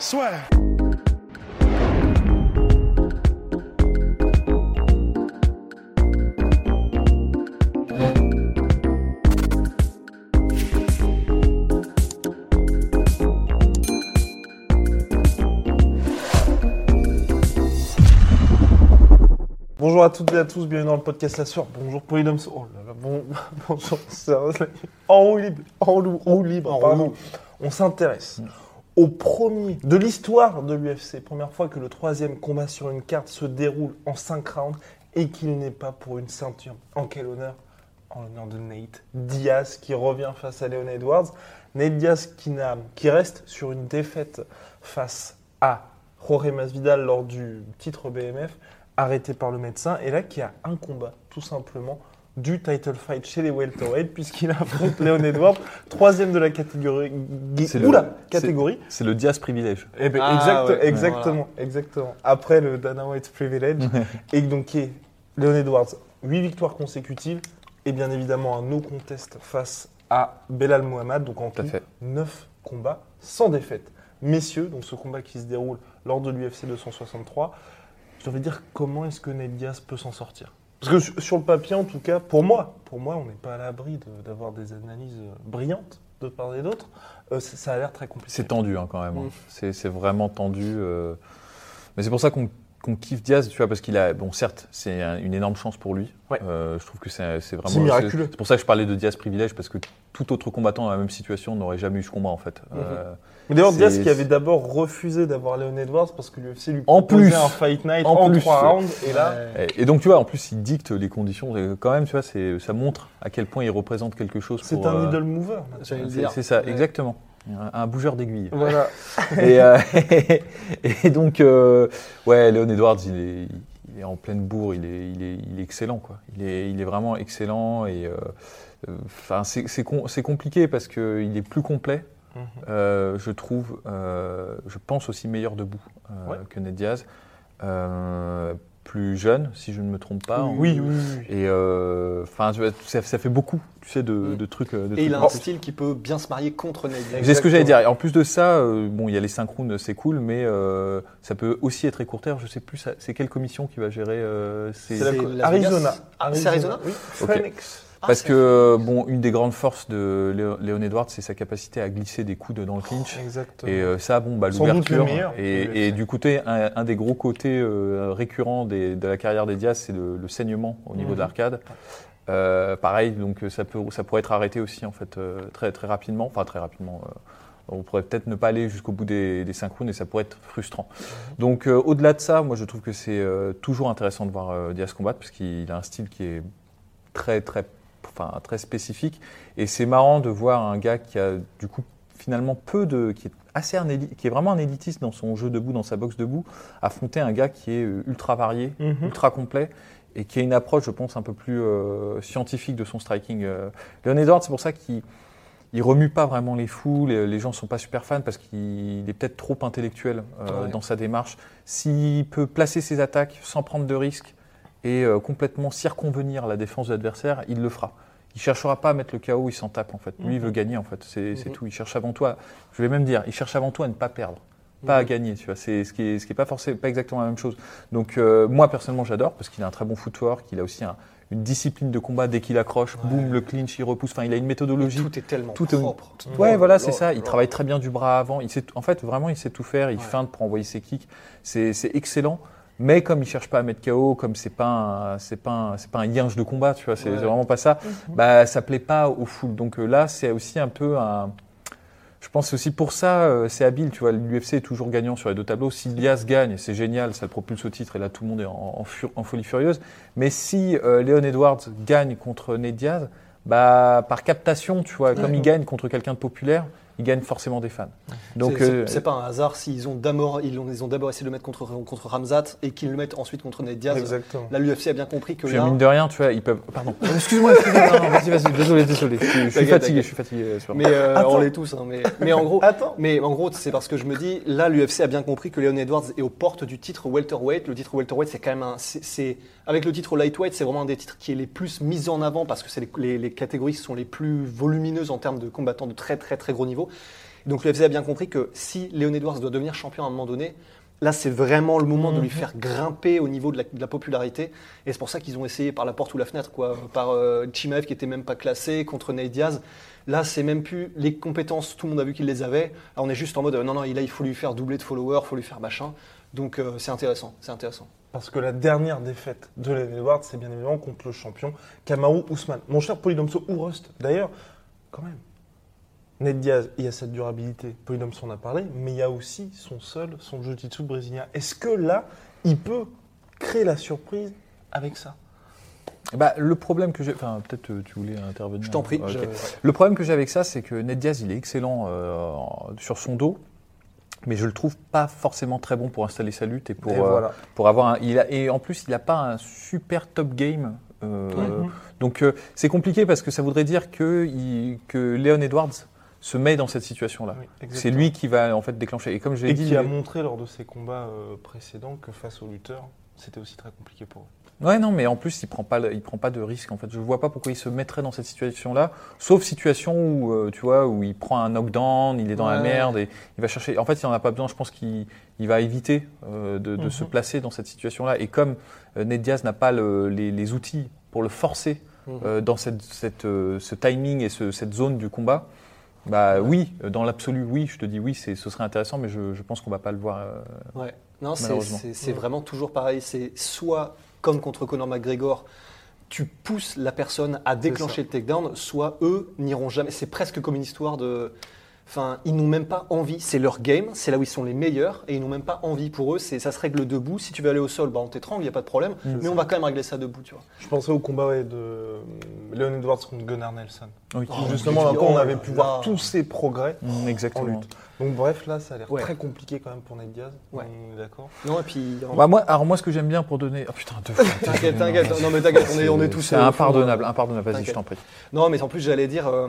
Soit. Bonjour à toutes et à tous, bienvenue dans le podcast La Sueur. Bonjour Polydome. Oh là là, bon, bonjour. En roue libre, en roue, roue libre, pardon. On s'intéresse au premier de l'histoire de l'UFC. Première fois que le troisième combat sur une carte se déroule en 5 rounds et qu'il n'est pas pour une ceinture. En quel honneur? En l'honneur de Nate Diaz qui revient face à Leon Edwards. Nate Diaz qui, qui reste sur une défaite face à Jorge Masvidal lors du titre BMF, arrêté par le médecin, et là qui a un combat tout simplement du title fight chez les welterweight puisqu'il affronte Leon Edwards, troisième de la catégorie. C'est le- Oula, catégorie. C'est le Diaz privilège. Eh ben, Ah, exact- ouais, exactement, exactement. Après le Dana White Privilege, et donc qui est Leon Edwards, 8 victoires consécutives, et bien évidemment un no contest face à Belal Mohamed, donc en Tout à tout, fait. 9 combats sans défaite. Messieurs, donc ce combat qui se déroule lors de l'UFC 263, je devrais dire comment est-ce que Ned Diaz peut s'en sortir? Parce que sur- le papier, en tout cas, pour moi, pour moi, on n'est pas à l'abri de- d'avoir des analyses euh, brillantes de part et d'autre. Euh, ça- a l'air très compliqué. C'est tendu hein, quand même. hein. Mm. C'est c'est vraiment tendu. euh. Mais c'est pour ça qu'on qu'on kiffe Diaz, tu vois, parce qu'il a, bon, certes, c'est un- une énorme chance pour lui. Ouais. Euh, je trouve que c'est c'est vraiment. C'est miraculeux. C'est pour ça que je parlais de Diaz privilège, parce que tout autre combattant dans la même situation n'aurait jamais eu ce combat en fait. Mhm. Euh, Mais d'ailleurs, C'est- Diaz qui avait d'abord refusé d'avoir Leon Edwards parce que l'UFC lui En proposait plus. un fight night En en, plus. trois rounds. Et là, et, et donc tu vois, en plus, il dicte les conditions. Et quand même, tu vois, c'est- ça montre à quel point il représente quelque chose. c'est pour, un euh, mover. J'allais le C'est dire. c'est ça, Ouais. exactement. Un, bougeur d'aiguille. Voilà. et, euh, et donc, euh, ouais, Léon Edwards, il est, il est en pleine bourre, il est, il est, il est excellent, quoi. Il est, il est vraiment excellent et euh, euh, c'est c'est com- c'est compliqué parce qu'il est plus complet. Mhm. je trouve, je pense aussi meilleur debout Ouais. que Ned Diaz. Euh, plus jeune, si je ne me trompe pas. Oui, oui, oui. oui. Et euh, enfin, ça, ça fait beaucoup, tu sais, de, Mm. de trucs. de Et il a un style qui peut bien se marier contre Diaz. C'est ce que j'allais dire. Et en plus de ça, euh, bon, il y a les synchrones, c'est cool, mais euh, ça peut aussi être écourté. Je sais plus, ça- c'est quelle commission qui va gérer euh, ces- C'est Arizona. C'est Arizona Oui. Phoenix. Ah, Parce que euh, bon, une des grandes forces de Léo- Léon Edwards, c'est sa capacité à glisser des coudes dans le clinch. Exactement. Et euh, ça, bon, bah, l'ouverture. le meilleur Et, du et UFC. du côté, un, un des gros côtés euh, récurrents des- de la carrière des Diaz, c'est le, le saignement au niveau Mhm. de l'arcade. Euh, pareil, donc ça peut, ça pourrait être arrêté aussi en fait euh, très très rapidement. Enfin très rapidement. euh, on pourrait peut-être ne pas aller jusqu'au bout des, des synchrones et ça pourrait être frustrant. Donc euh, au-delà de ça, moi je trouve que c'est euh, toujours intéressant de voir euh, Diaz combattre parce qu'il a un style qui est très très enfin très spécifique et c'est marrant de voir un gars qui a du coup finalement peu de qui est assez un qui est vraiment un élitiste dans son jeu debout dans sa boxe debout affronter un gars qui est euh, ultra varié Mhm. ultra complet et qui a une approche je pense un peu plus euh, scientifique de son striking euh. Leon Edwards c'est pour ça qu'il il remue pas vraiment les foules, et les gens sont pas super fans parce qu'il est peut-être trop intellectuel euh, Ouais. dans sa démarche. S'il peut placer ses attaques sans prendre de risques et euh, complètement circonvenir la défense de l'adversaire, il le fera. Il cherchera pas à mettre le KO, il s'en tape en fait. Lui, il veut gagner en fait. C'est Mhm. tout. Il cherche avant tout à, je vais même dire, il cherche avant tout à ne pas perdre, pas à Mhm. gagner. Tu vois, c'est ce qui est ce qui est pas forcément pas exactement la même chose. Donc euh, moi personnellement, j'adore parce qu'il a un très bon footwork, il a aussi un- une discipline de combat dès qu'il accroche, Ouais. boum, le clinch, il repousse. Enfin, il a une Et méthodologie. Tout est tellement tout est- propre. Ouais, Oh voilà, là c'est ça. Il travaille très bien du bras avant. Il sait, en fait, vraiment, il sait tout faire. Il Ouais. feinte pour envoyer ses kicks. C'est excellent. Mais comme il cherche pas à mettre KO, comme c'est pas un, c'est pas un, c'est pas un yinge de combat, tu vois, c'est Ouais. vraiment pas ça. Bah, ça plaît pas aux foules. Donc euh, là, c'est aussi un peu un. Je pense aussi pour ça, euh, c'est habile, tu vois. L'UFC est toujours gagnant sur les deux tableaux. Si Diaz gagne, c'est génial, ça le propulse au titre et là tout le monde est en, en fur- en folie furieuse. Mais si euh, Leon Edwards gagne contre Ned Diaz, bah par captation, tu vois, comme il gagne contre quelqu'un de populaire, il gagne forcément des fans. Donc, C'est- euh, c'est pas un hasard s'ils ont d'abord ils ont, ils ont d'abord essayé de le mettre contre, contre Ramzat et qu'ils le mettent ensuite contre Ned Diaz. Exactement. Là, l'UFC a bien compris que puis, là, mine de rien, tu vois, ils peuvent. Pardon. Excuse-moi, excuse-moi. non, Vas-y, vas-y. Désolé, désolé. Je, suis- je suis T'inquiète, fatigué, je suis fatigué. euh, sur- mais euh, on l'est tous. hein, mais, mais en gros, Attends. mais en gros, c'est parce que je me dis, là, l'UFC a bien compris que Leon Edwards est aux portes du titre welterweight. Le titre welterweight, c'est quand même un, c'est, c'est- avec le titre lightweight, c'est vraiment un des titres qui est les plus mis en avant parce que c'est les, les- les catégories qui sont les plus volumineuses en termes de combattants de très très très gros niveau. Donc l'UFC a bien compris que si Leon Edwards doit devenir champion à un moment donné, là c'est vraiment le moment de lui faire grimper au niveau de la, de la popularité. Et c'est pour ça qu'ils ont essayé par la porte ou la fenêtre, quoi, par euh, Chimaev qui était même pas classé contre Nate Diaz. Là, c'est même plus les compétences, tout le monde a vu qu'il les avait. Là, on est juste en mode euh, non, non, là, il faut lui faire doubler de followers, il faut lui faire machin. Donc euh, c'est intéressant, c'est intéressant. Parce que la dernière défaite de Len Edwards, c'est bien évidemment contre le champion Kamaru Ousmane. Mon cher Polydomso ou Rust, d'ailleurs, quand même. Ned Diaz, il y a cette durabilité. Polydomso en a parlé, mais il y a aussi son seul, son jiu-jitsu brésilien. Est-ce que là, il peut créer la surprise avec ça? Bah, le problème que j'ai. Enfin, peut-être euh, tu voulais intervenir. Je t'en prie. Je- Le problème que j'ai avec ça, c'est que Ned Diaz, il est excellent euh, sur son dos, mais je le trouve pas forcément très bon pour installer sa lutte et pour, Et euh, voilà. pour avoir un. Il a, et en plus, il n'a pas un super top game. euh. Donc, euh, c'est compliqué parce que ça voudrait dire que, il- que Leon Edwards se met dans cette situation-là. Oui, C'est lui qui va en fait déclencher. Et comme je l'ai Et dit, qui a montré lors de ses combats euh, précédents que face aux lutteurs, c'était aussi très compliqué pour eux. Ouais, non, mais en plus, il prend pas, il prend pas de risque. En fait, je vois pas pourquoi il se mettrait dans cette situation-là, sauf situation où, euh, tu vois, où il prend un knockdown, il est dans la merde et il va chercher. En fait, il en a pas besoin. Je pense qu'il il va éviter euh, de, de Mhm. se placer dans cette situation-là. Et comme Ned Diaz n'a pas le- les, les outils pour le forcer Mhm. dans cette, cette, ce timing et ce- cette zone du combat. Bah oui, euh, dans l'absolu, oui, je te dis oui, c'est, ce serait intéressant, mais je, je pense qu'on va pas le voir. euh, Ouais. Non, c'est- vraiment toujours pareil. C'est soit, comme contre Conor McGregor, tu pousses la personne à déclencher le takedown, soit eux n'iront jamais. C'est presque comme une histoire de. Enfin, ils n'ont même pas envie. C'est leur game, c'est là où ils sont les meilleurs, et ils n'ont même pas envie. Pour eux, c'est ça se règle debout. Si tu veux aller au sol, bah, on t'étrangle, il n'y a pas de problème. Mais on va quand même régler ça debout, tu vois. Je pensais au combat ouais, de Leon Edwards contre Gunnar Nelson. oui. Oh, Justement, là encore, on oh avait pu là. voir tous ses progrès Mm, en exactement. lutte. Donc bref, là, ça a l'air Ouais. très compliqué quand même pour Ned Diaz. Ouais. On est d'accord Non, et puis. Bah, moi, alors moi, ce que j'aime bien pour donner. Oh putain, deux fois. T'inquiète, t'inquiète. Non, mais t'inquiète, on est, on est tous. C'est impardonnable, euh, impardonnable. Vas-y, t'inquiète. je t'en prie. Non, mais en plus, j'allais dire, euh,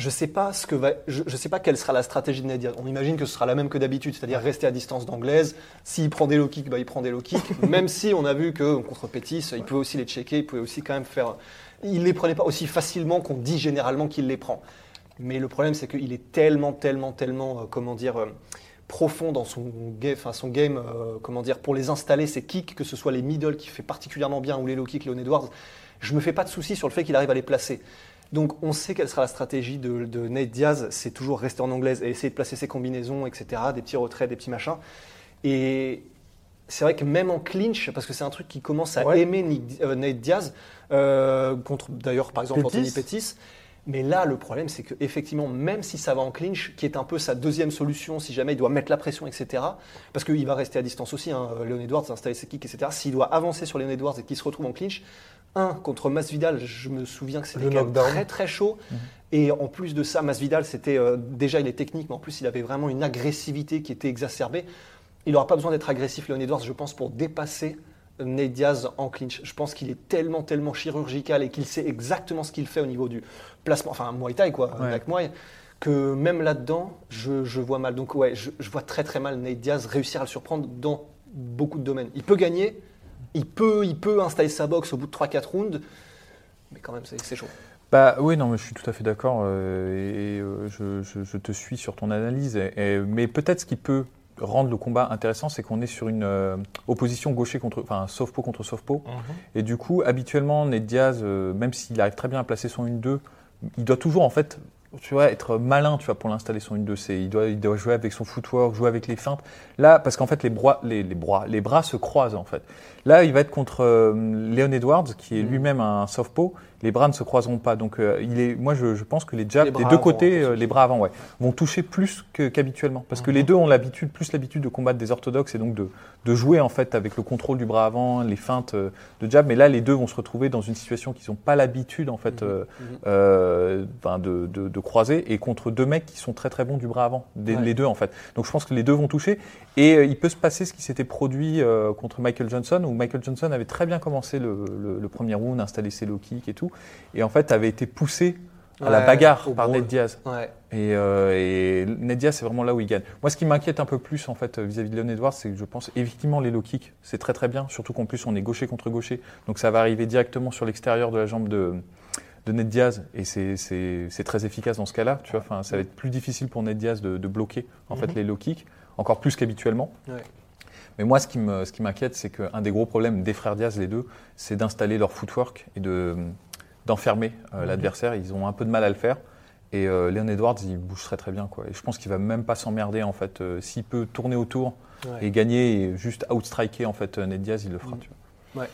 je sais pas ce que va, je, je sais pas quelle sera la stratégie de Ned Diaz. On imagine que ce sera la même que d'habitude, c'est-à-dire rester à distance d'anglaise. S'il prend des low kicks, bah, il prend des low kicks. même si on a vu que contre Pétis, il pouvait aussi les checker, il pouvait aussi quand même faire. Il les prenait pas aussi facilement qu'on dit généralement qu'il les prend. Mais le problème, c'est qu'il est tellement, tellement, tellement, euh, comment dire. euh, profond dans son game, enfin son game euh, comment dire, pour les installer, ses kicks, que ce soit les middle qui fait particulièrement bien ou les low kicks, Leon Edwards, je me fais pas de soucis sur le fait qu'il arrive à les placer. Donc on sait quelle sera la stratégie de, de Nate Diaz, c'est toujours rester en anglaise et essayer de placer ses combinaisons, etc., des petits retraits, des petits machins. Et c'est vrai que même en clinch, parce que c'est un truc qui commence à Ouais. aimer Nick- euh, Nate Diaz, euh, contre d'ailleurs par exemple Pettis. Anthony Pettis. Mais là, le problème, c'est qu'effectivement, même si ça va en clinch, qui est un peu sa deuxième solution, si jamais il doit mettre la pression, etc., parce qu'il va rester à distance aussi, hein, Leon Edwards, installer ses kicks, etc., s'il doit avancer sur Leon Edwards et qu'il se retrouve en clinch, un, contre Masvidal, je me souviens que c'était très très chaud. Et en plus de ça, Masvidal, c'était euh, déjà il est technique, mais en plus il avait vraiment une agressivité qui était exacerbée. Il n'aura pas besoin d'être agressif, Leon Edwards, je pense, pour dépasser Nate Diaz en clinch. Je pense qu'il est tellement, tellement chirurgical et qu'il sait exactement ce qu'il fait au niveau du placement, enfin Muay Thai quoi, Ouais. avec Muay, que même là-dedans, je, je vois mal. Donc ouais, je, je vois très très mal Nate Diaz réussir à le surprendre dans beaucoup de domaines. Il peut gagner, il peut, il peut installer sa boxe au bout de 3-4 rounds, mais quand même c'est chaud. Bah oui, non, mais je suis tout à fait d'accord euh, et, et, euh, je, je- je te suis sur ton analyse. Et- mais peut-être ce qui peut rendre le combat intéressant, c'est qu'on est sur une euh, opposition gaucher contre, enfin, southpaw contre southpaw. Et du coup, habituellement, Ned Diaz, euh, même s'il arrive très bien à placer son 1-2, il doit toujours en fait, tu vois, être malin, tu vois, pour l'installer son 1-2. C'est, il doit, il doit jouer avec son footwork, jouer avec les feintes. Là, parce qu'en fait, les bras, les, les bras, les bras se croisent en fait. Là, il va être contre euh, Leon Edwards, qui est lui-même un southpaw, les bras ne se croiseront pas. Donc, euh, il est, moi, je, je pense que les jabs Les des deux avant, côtés, euh, les bras avant, ouais, vont toucher plus qu'habituellement. Parce que Mhm. les deux ont l'habitude, plus l'habitude de combattre des orthodoxes et donc de, de jouer en fait avec le contrôle du bras avant, les feintes euh, de jab. Mais là, les deux vont se retrouver dans une situation qu'ils n'ont pas l'habitude en fait Mhm. Mhm. ben, de, de, de croiser et contre deux mecs qui sont très très bons du bras avant, des- Ouais. les deux en fait. Donc je pense que les deux vont toucher et il peut se passer ce qui s'était produit contre Michael Johnson où Michael Johnson avait très bien commencé le, le- le premier round, installé ses low kicks et tout, et en fait avait été poussé à la bagarre par. Ned Diaz. Ouais. Et, euh, et Ned Diaz, c'est vraiment là où il gagne. Moi, ce qui m'inquiète un peu plus en fait vis-à-vis de Leon Edwards, c'est que je pense effectivement les low kicks, c'est très très bien, surtout qu'en plus on est gaucher contre gaucher, donc ça va arriver directement sur l'extérieur de la jambe de, de Ned Diaz, et c'est- très efficace dans ce cas-là. Tu vois, enfin, ça va être plus difficile pour Ned Diaz de, de bloquer en fait Mhm. les low kicks, encore plus qu'habituellement. Ouais. Mais moi, ce qui me- ce qui m'inquiète, c'est qu'un des gros problèmes des frères Diaz, les deux, c'est d'installer leur footwork et de d'enfermer euh, l'adversaire. Ils ont un peu de mal à le faire. Et euh, Leon Edwards, il bouge très très bien. Quoi. Et je pense qu'il va même pas s'emmerder en fait. Euh, S'il peut tourner autour Ouais. et gagner et juste outstriker en fait euh, Ned Diaz, il le fera. Mhm. tu vois.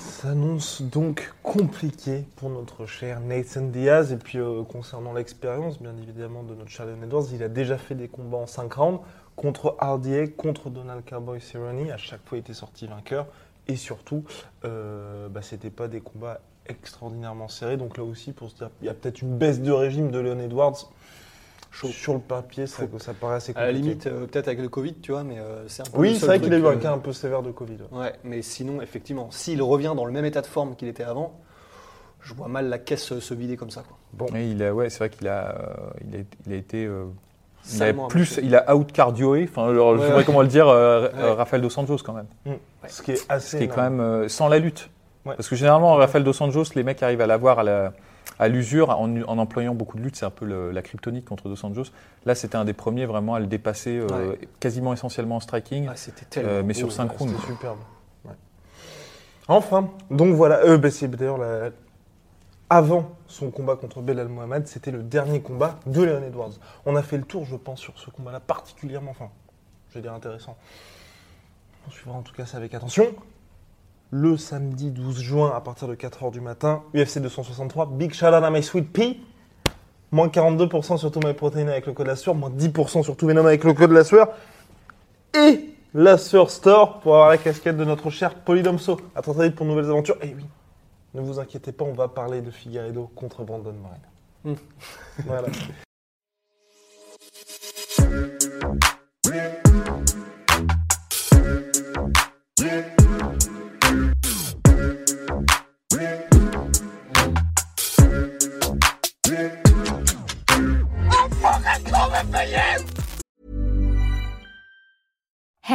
Ça s'annonce donc compliqué pour notre cher Nathan Diaz. Et puis euh, concernant l'expérience, bien évidemment, de notre cher Leon Edwards, il a déjà fait des combats en 5 rounds contre RDA, contre Donald Cowboy Cerrone. À chaque fois, il était sorti vainqueur. Et surtout, euh, bah, c'était pas des combats extraordinairement serrés. Donc là aussi, pour se dire, il y a peut-être une baisse de régime de Leon Edwards. Chaud. Sur le papier, ça, ça paraît assez À la compliqué. limite, euh, peut-être avec le Covid, tu vois, mais euh, c'est un peu. oui, c'est vrai qu'il a eu un euh, cas un peu sévère de Covid. ouais. Ouais, mais sinon, effectivement, s'il revient dans le même état de forme qu'il était avant, je vois mal la caisse se- se vider comme ça. Quoi. Bon, Et il a, ouais, c'est vrai qu'il a, euh, il a, il a été. euh, il a plus, il a out cardioé. Enfin, je Ouais, sais pas ouais. comment le dire. euh, Ouais. euh, Rafael dos Anjos quand même. ce qui est assez Ce qui est quand même euh, sans la lutte. Parce que généralement, Rafael dos Anjos, les mecs arrivent à l'avoir à la- à l'usure en, en employant beaucoup de lutte. C'est un peu le- la kryptonite contre dos Anjos. Là, c'était un des premiers vraiment à le dépasser euh, Ouais. quasiment essentiellement en striking. Ah, tellement. Euh, mais beau, sur ouais. cinq rounds. C'était superbe. Ouais. Enfin, donc voilà, euh, bah, c'est d'ailleurs la- avant son combat contre Belal Mohamed, c'était le dernier combat de Leon Edwards. On a fait le tour, je pense, sur ce combat-là particulièrement, enfin, je vais dire intéressant. On suivra en tout cas ça avec attention. Le samedi 12 juin, à partir de 4h du matin, UFC 263, Big shout out à My Sweet Pea. Moins 42% sur tout My Protein avec le code la sueur, moins 10% sur tout Venom avec le code la sueur. Et la Sueur Store pour avoir la casquette de notre cher Polydomso. À très très vite pour de nouvelles aventures. Et oui, ne vous inquiétez pas, on va parler de Figueiredo contre Brandon Morin. Voilà.